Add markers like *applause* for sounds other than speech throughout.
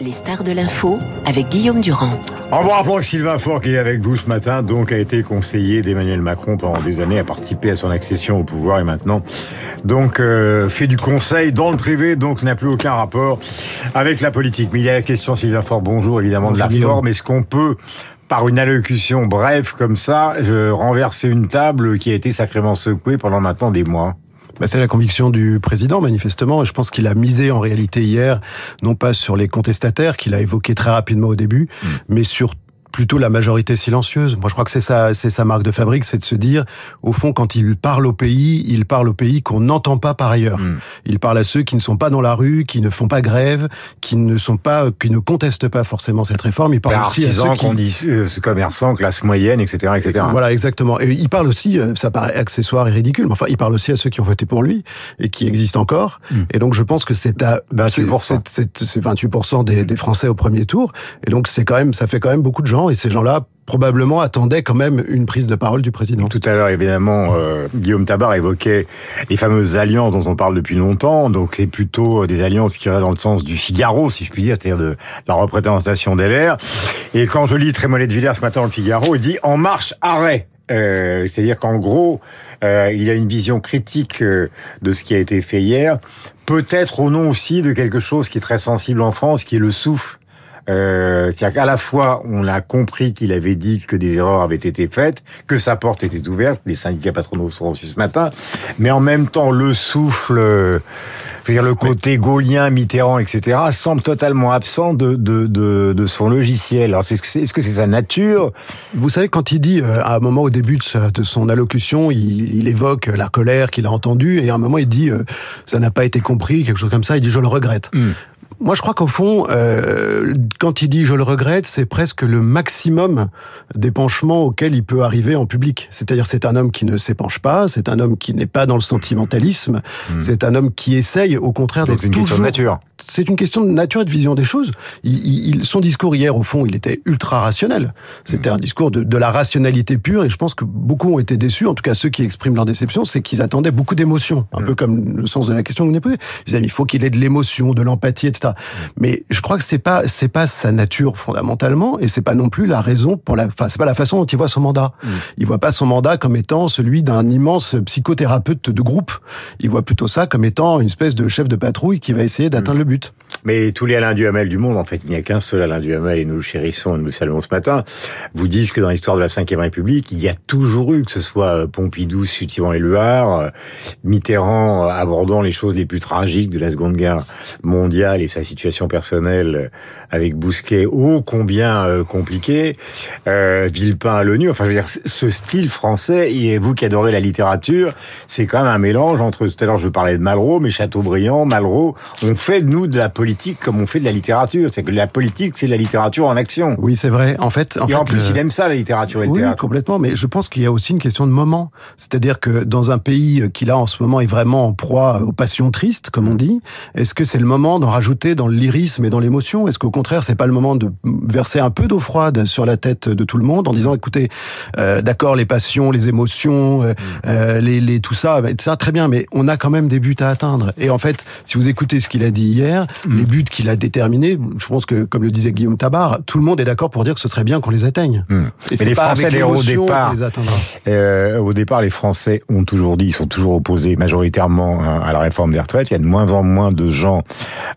Les stars de l'info avec Guillaume Durand. En vous rappelant que Sylvain Faure, qui est avec vous ce matin, donc a été conseiller d'Emmanuel Macron pendant des années, a participé à son accession au pouvoir et maintenant, donc euh, fait du conseil dans le privé, donc n'a plus aucun rapport avec la politique. Mais il y a la question, Sylvain Faure, bonjour évidemment de la forme. Est-ce qu'on peut par une allocution brève comme ça, je renverser une table qui a été sacrément secouée pendant maintenant des mois? Bah, c'est la conviction du président, manifestement. Je pense qu'il a misé en réalité hier, non pas sur les contestataires, qu'il a évoqué très rapidement au début, mmh. mais sur plutôt la majorité silencieuse. Moi, je crois que c'est ça, c'est sa marque de fabrique, c'est de se dire, au fond, quand il parle au pays, il parle au pays qu'on n'entend pas par ailleurs. Hmm. Il parle à ceux qui ne sont pas dans la rue, qui ne font pas grève, qui ne sont pas, qui ne contestent pas forcément cette réforme. Il parle aussi à ceux qui... dit euh, commerçants, classe moyenne, etc., etc. Voilà, exactement. Et il parle aussi, euh, ça paraît accessoire et ridicule, mais enfin, il parle aussi à ceux qui ont voté pour lui et qui existent encore. Hmm. Et donc, je pense que c'est à 28%, c'est 28% des, des Français au premier tour. Et donc, c'est quand même, ça fait quand même beaucoup de gens et ces gens-là probablement attendaient quand même une prise de parole du président. Tout à l'heure, évidemment, euh, Guillaume Tabar évoquait les fameuses alliances dont on parle depuis longtemps, donc c'est plutôt des alliances qui iraient dans le sens du Figaro, si je puis dire, c'est-à-dire de la représentation des l'air. Et quand je lis Trémollet de Villers ce matin dans le Figaro, il dit « En marche, arrêt !» Euh, c'est-à-dire qu'en gros, euh, il a une vision critique euh, de ce qui a été fait hier, peut-être au nom aussi de quelque chose qui est très sensible en France, qui est le souffle euh, C'est-à-dire qu'à la fois, on a compris qu'il avait dit que des erreurs avaient été faites, que sa porte était ouverte, les syndicats patronaux sont reçus ce matin, mais en même temps, le souffle, je veux dire, le côté gaulien, Mitterrand, etc., semble totalement absent de, de, de, de son logiciel. Alors, est-ce que c'est sa nature? Vous savez, quand il dit, euh, à un moment au début de, de son allocution, il, il, évoque la colère qu'il a entendue, et à un moment, il dit, euh, ça n'a pas été compris, quelque chose comme ça, il dit, je le regrette. Hmm. Moi, je crois qu'au fond, euh, quand il dit je le regrette, c'est presque le maximum d'épanchement auquel il peut arriver en public. C'est-à-dire, c'est un homme qui ne s'épanche pas, c'est un homme qui n'est pas dans le sentimentalisme, hmm. c'est un homme qui essaye, au contraire, d'être toujours. C'est une question de nature. C'est une question de nature et de vision des choses. Il, il, son discours hier, au fond, il était ultra rationnel. C'était hmm. un discours de, de, la rationalité pure, et je pense que beaucoup ont été déçus. En tout cas, ceux qui expriment leur déception, c'est qu'ils attendaient beaucoup d'émotions, un hmm. peu comme le sens de la question que vous avez posée. Ils disaient, il faut qu'il ait de l'émotion, de l'empathie, etc. Mais je crois que c'est pas c'est pas sa nature fondamentalement et c'est pas non plus la raison pour la enfin c'est pas la façon dont il voit son mandat. Mm. Il voit pas son mandat comme étant celui d'un immense psychothérapeute de groupe. Il voit plutôt ça comme étant une espèce de chef de patrouille qui va essayer d'atteindre mm. le but. Mais tous les Alain Duhamel du monde, en fait, il n'y a qu'un seul Alain Duhamel et nous le chérissons et nous le saluons ce matin, vous disent que dans l'histoire de la Ve République, il y a toujours eu, que ce soit euh, Pompidou suivant Éluard, euh, Mitterrand euh, abordant les choses les plus tragiques de la Seconde Guerre mondiale et sa situation personnelle avec Bousquet, ô combien compliqué, euh, Villepin à l'ONU, enfin je veux dire, ce style français, et vous qui adorez la littérature, c'est quand même un mélange entre, tout à l'heure je parlais de Malraux, mais Chateaubriand, Malraux, on fait nous de la politique comme on fait de la littérature. C'est que la politique, c'est la littérature en action. Oui, c'est vrai. En fait, en et en plus, il aime ça, la littérature et le oui, théâtre. complètement. Mais je pense qu'il y a aussi une question de moment. C'est-à-dire que dans un pays qui là en ce moment est vraiment en proie aux passions tristes, comme on dit, est-ce que c'est le moment d'en rajouter dans le lyrisme et dans l'émotion? Est-ce qu'au contraire, c'est pas le moment de verser un peu d'eau froide sur la tête de tout le monde en disant, écoutez, euh, d'accord, les passions, les émotions, euh, euh, les, les, tout ça, ça très bien, mais on a quand même des buts à atteindre. Et en fait, si vous écoutez ce qu'il a dit hier, mm. les buts qu'il a déterminés, je pense que, comme le disait Guillaume Tabar, tout le monde est d'accord pour dire que ce serait bien qu'on les atteigne. Mmh. Et Mais les pas Français, au départ, les euh, au départ, les Français ont toujours dit, ils sont toujours opposés majoritairement hein, à la réforme des retraites. Il y a de moins en moins de gens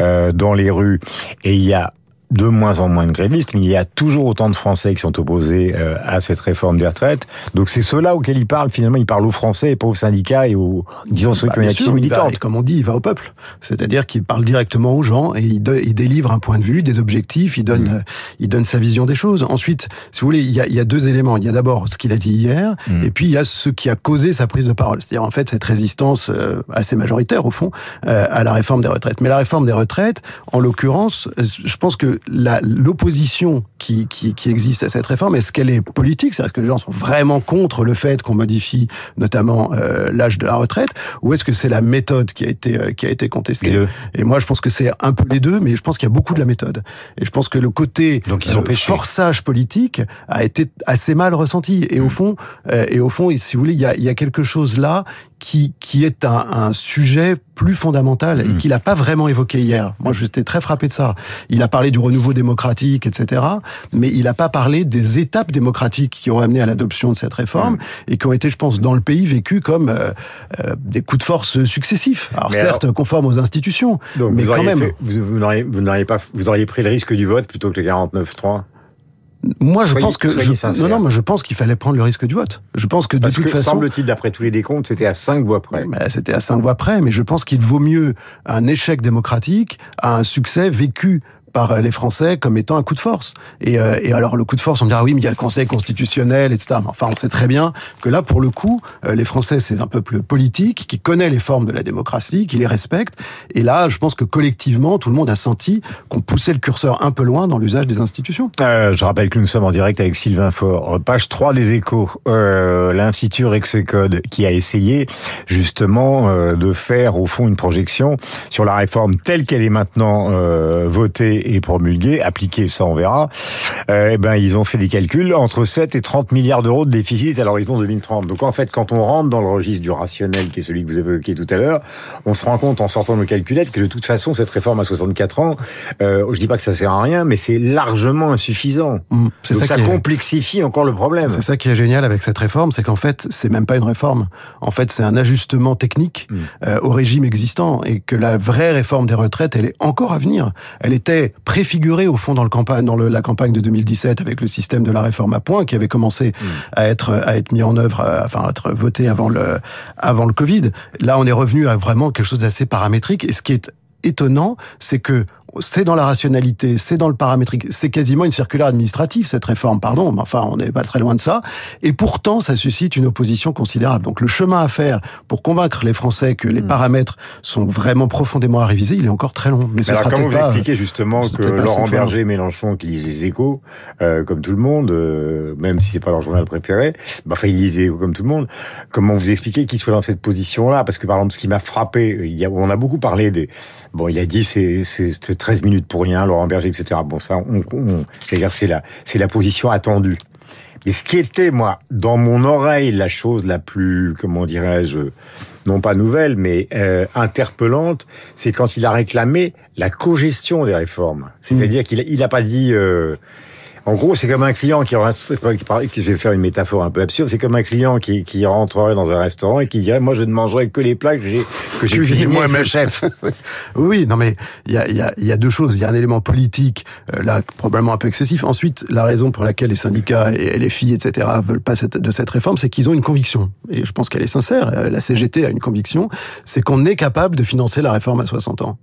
euh, dans les rues et il y a de moins en moins de grévistes, mais il y a toujours autant de Français qui sont opposés euh, à cette réforme des retraites. Donc c'est ceux-là auxquels il parle. Finalement, il parle aux Français et pas aux syndicats et aux, disons, ceux bah, qui ont une action militante. comme on dit, il va au peuple. C'est-à-dire qu'il parle directement aux gens et il, il, délivre un point de vue, des objectifs, il donne, mmh. il donne sa vision des choses. Ensuite, si vous voulez, il y a, il y a deux éléments. Il y a d'abord ce qu'il a dit hier mmh. et puis il y a ce qui a causé sa prise de parole. C'est-à-dire en fait cette résistance euh, assez majoritaire au fond euh, à la réforme des retraites. Mais la réforme des retraites, en l'occurrence, je pense que l'opposition qui, qui, qui, existe à cette réforme, est-ce qu'elle est politique? C'est-à-dire que les gens sont vraiment contre le fait qu'on modifie notamment euh, l'âge de la retraite? Ou est-ce que c'est la méthode qui a été, euh, qui a été contestée? Et moi, je pense que c'est un peu les deux, mais je pense qu'il y a beaucoup de la méthode. Et je pense que le côté Donc, ils euh, forçage politique a été assez mal ressenti. Et au hmm. fond, et au fond, si vous voulez, il y a, il y a quelque chose là qui, qui est un, un sujet plus fondamental et hmm. qu'il n'a pas vraiment évoqué hier. Moi, j'étais très frappé de ça. Il a parlé du renouveau démocratique, etc., mais il n'a pas parlé des étapes démocratiques qui ont amené à l'adoption de cette réforme hmm. et qui ont été, je pense, dans le pays vécues comme euh, euh, des coups de force successifs. Alors certes, conformes aux institutions, mais quand même. vous, vous n'auriez pas, vous auriez pris le risque du vote plutôt que le 49-3 moi, je pense que je, non, non, mais je pense qu'il fallait prendre le risque du vote. Je pense que de toute façon, semble-t-il, d'après tous les décomptes, c'était à cinq voix près. C'était à cinq voix près, mais je pense qu'il vaut mieux un échec démocratique à un succès vécu par les Français comme étant un coup de force. Et, euh, et, alors le coup de force, on me dira oui, mais il y a le Conseil constitutionnel, etc. Mais enfin, on sait très bien que là, pour le coup, euh, les Français, c'est un peuple politique qui connaît les formes de la démocratie, qui les respecte. Et là, je pense que collectivement, tout le monde a senti qu'on poussait le curseur un peu loin dans l'usage des institutions. Euh, je rappelle que nous sommes en direct avec Sylvain Faure. Page 3 des échos, euh, l'Institut Rexecode qui a essayé justement euh, de faire au fond une projection sur la réforme telle qu'elle est maintenant votée et promulgué, appliqué, ça on verra, euh, eh ben ils ont fait des calculs entre 7 et 30 milliards d'euros de déficit à l'horizon 2030. Donc en fait, quand on rentre dans le registre du rationnel, qui est celui que vous évoquiez tout à l'heure, on se rend compte en sortant nos calculettes que de toute façon, cette réforme à 64 ans, euh, je dis pas que ça sert à rien, mais c'est largement insuffisant. Mmh, c'est ça, ça complexifie encore le problème. C'est ça qui est génial avec cette réforme, c'est qu'en fait, c'est même pas une réforme. En fait, c'est un ajustement technique mmh. euh, au régime existant et que la vraie réforme des retraites, elle est encore à venir. Elle était préfiguré au fond dans, le campagne, dans le, la campagne de 2017 avec le système de la réforme à points qui avait commencé mm. à être à être mis en œuvre, à, enfin à être voté avant le avant le Covid. Là, on est revenu à vraiment quelque chose d'assez paramétrique. Et ce qui est étonnant, c'est que c'est dans la rationalité, c'est dans le paramétrique, c'est quasiment une circulaire administrative cette réforme, pardon, mais enfin on n'est pas très loin de ça. Et pourtant, ça suscite une opposition considérable. Donc le chemin à faire pour convaincre les Français que les hmm. paramètres sont vraiment profondément à réviser, il est encore très long. Mais, ce sera comment vous expliquez justement que Laurent Berger et Mélenchon, qui lisent les Échos, euh, comme tout le monde, euh, même si c'est pas leur journal préféré, bah, enfin ils lisent les Échos comme tout le monde. Comment vous expliquez qu'ils soient dans cette position-là? Parce que par exemple, ce qui m'a frappé, il y a, on a beaucoup parlé des, bon, il a dit c'est 13 minutes pour rien, Laurent Berger, etc. Bon, ça, on, on c'est la, c'est la position attendue. Mais ce qui était, moi, dans mon oreille, la chose la plus, comment dirais-je, non pas nouvelle, mais euh, interpellante, c'est quand il a réclamé la cogestion des réformes. C'est-à-dire qu'il il a pas dit... Euh, en gros, c'est comme un client qui rentre, *laughs* je vais faire une métaphore un peu absurde, c'est comme un client qui, qui rentrerait dans un restaurant et qui dirait, moi, je ne mangerai que les plats que j'ai, que j'ai cuisinés moi-même chef. *laughs* oui, non, mais il y a, y, a, y a deux choses. Il y a un élément politique, euh, là, probablement un peu excessif. Ensuite, la raison pour laquelle les syndicats et les filles, etc., veulent pas cette, de cette réforme, c'est qu'ils ont une conviction. Et je pense qu'elle est sincère. Euh, la CGT a une conviction. C'est qu'on est capable de financer la réforme à 60 ans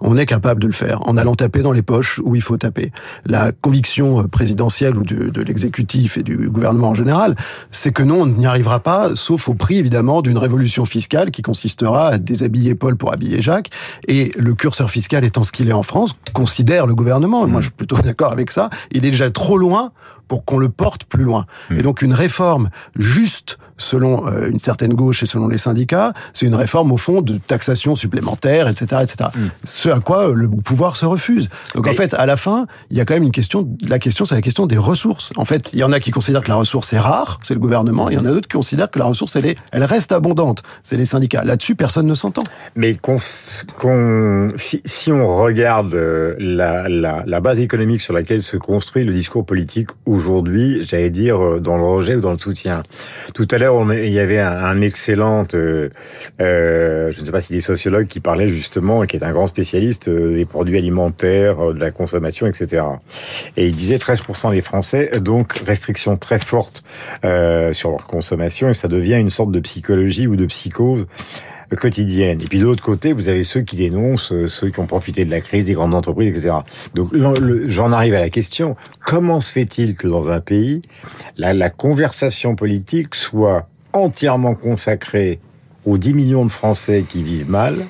on est capable de le faire en allant taper dans les poches où il faut taper. La conviction euh, présidentielle ou de, l'exécutif et du gouvernement en général, c'est que non, on n'y arrivera pas, sauf au prix évidemment d'une révolution fiscale qui consistera à déshabiller Paul pour habiller Jacques. Et le curseur fiscal étant ce qu'il est en France, considère le gouvernement, moi je suis plutôt d'accord avec ça, il est déjà trop loin pour qu'on le porte plus loin. Hmm. Et donc une réforme juste selon euh, une certaine gauche et selon les syndicats, c'est une réforme au fond de taxation supplémentaire, etc., etc. Hmm. Ce à quoi le pouvoir se refuse. Donc en fait, à la fin, il y a quand même une question. La question, c'est la question des ressources. En fait, il y en a qui considèrent que la ressource est rare, c'est le gouvernement. Il y en a d'autres qui considèrent que la ressource, elle est, elle reste abondante. C'est les syndicats. Là-dessus, personne ne s'entend. Mais si, si, on regarde euh, la, la, la base économique sur laquelle se construit le discours politique aujourd'hui, j'allais dire euh, dans le rejet ou dans le soutien. Tout à l'heure, il y avait un, excellent, euh, euh, je ne sais pas si des sociologues qui parlaient justement, qui est un grand spécialiste des produits alimentaires, de la consommation, etc. Et il disait 13% des Français, donc restriction très forte sur leur consommation, et ça devient une sorte de psychologie ou de psychose quotidienne. Et puis de l'autre côté, vous avez ceux qui dénoncent, euh, ceux qui ont profité de la crise des grandes entreprises, etc. Donc j'en arrive à la question, comment se fait-il que dans un pays, la, conversation politique soit entièrement consacrée aux 10 millions de Français qui vivent mal,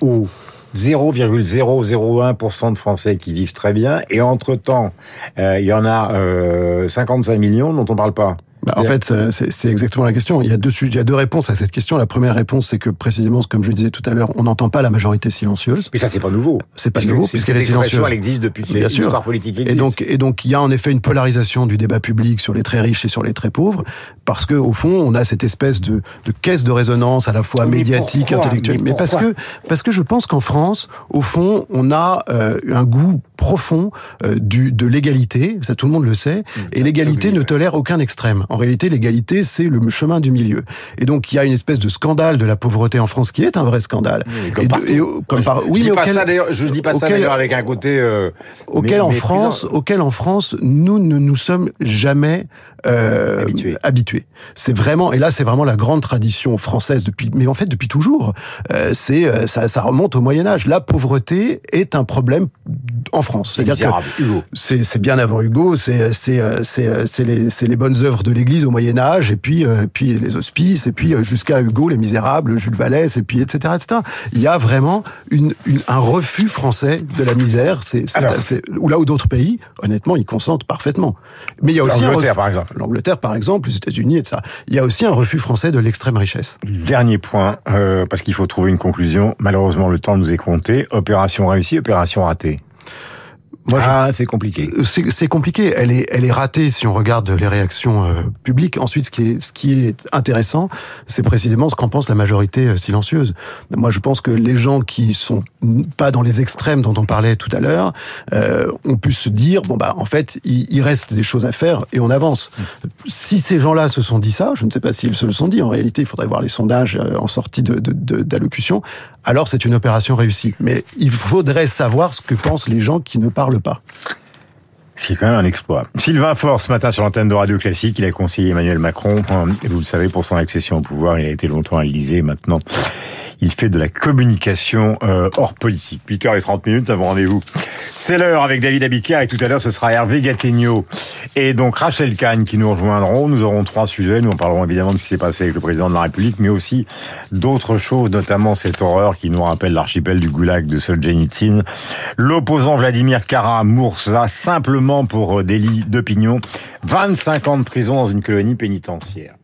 aux 0,001% de Français qui vivent très bien, et entre-temps, euh, il y en a euh, 55 millions dont on parle pas? Bah, en fait, c'est exactement la question. Il y, a deux, il y a deux réponses à cette question. La première réponse, c'est que précisément, comme je le disais tout à l'heure, on n'entend pas la majorité silencieuse. Mais ça, c'est pas nouveau. C'est pas nouveau, puisqu'elle est silencieuse. Elle existe depuis l'histoire politique Et donc, et donc, il y a en effet une polarisation du débat public sur les très riches et sur les très pauvres, parce que au fond, on a cette espèce de, de caisse de résonance à la fois médiatique, intellectuelle. Mais, parce que parce que je pense qu'en France, au fond, on a euh, un goût profond euh, du, de l'égalité, ça tout le monde le sait, mmh, et l'égalité ne tolère aucun extrême. En réalité, l'égalité, c'est le chemin du milieu. Et donc, il y a une espèce de scandale de la pauvreté en France qui est un vrai scandale. Oui, comme et, comme par, oui, je dis pas ça d'ailleurs, je dis pas ça d'ailleurs avec un côté euh, auquel en France, auquel en France, nous ne nous sommes jamais euh, habitués. habitués. C'est vraiment, et là, c'est vraiment la grande tradition française depuis, mais en fait depuis toujours. Euh, c'est euh, ça, ça remonte au Moyen Âge. La pauvreté est un problème en France. C'est-à-dire c'est bien avant Hugo, c'est c'est c'est les c'est les bonnes œuvres de l'Église au Moyen Âge et puis puis les hospices et puis jusqu'à Hugo, les Misérables, Jules Vallès et puis etc etc. Il y a vraiment une, une un refus français de la misère. C'est ou là où d'autres pays, honnêtement, ils consentent parfaitement. Mais il y a aussi l'Angleterre par exemple. L'Angleterre par exemple, les États-Unis etc. Il y a aussi un refus français de l'extrême richesse. Dernier point, euh, parce qu'il faut trouver une conclusion. Malheureusement, le temps nous est compté. Opération réussie, opération ratée. Moi, ah, c'est compliqué. C'est compliqué. Elle est, elle est ratée si on regarde les réactions euh, publiques. Ensuite, ce qui est, ce qui est intéressant, c'est précisément ce qu'en pense la majorité euh, silencieuse. Moi, je pense que les gens qui sont pas dans les extrêmes dont on parlait tout à l'heure euh, ont pu se dire bon bah en fait, il, il, reste des choses à faire et on avance. Si ces gens-là se sont dit ça, je ne sais pas s'ils se le sont dit. En réalité, il faudrait voir les sondages euh, en sortie de d'allocution. De, alors, c'est une opération réussie. Mais il faudrait savoir ce que pensent les gens qui ne parlent pas. C'est quand même un exploit. Sylvain Faure, ce matin sur l'antenne de Radio Classique, il a conseillé Emmanuel Macron. Vous le savez, pour son accession au pouvoir, il a été longtemps à l'Élysée. Maintenant, il fait de la communication euh, hors politique. 8h30 minutes avant rendez-vous. C'est l'heure avec David Abicard et tout à l'heure ce sera Hervé Gattegno et donc Rachel Kahn qui nous rejoindront. Nous aurons trois sujets. Nous en parlerons évidemment de ce qui s'est passé avec le président de la République, mais aussi d'autres choses, notamment cette horreur qui nous rappelle l'archipel du Goulag de Solzhenitsyn. L'opposant Vladimir Kara-Murza, simplement pour euh, délit d'opinion, 25 ans de prison dans une colonie pénitentiaire.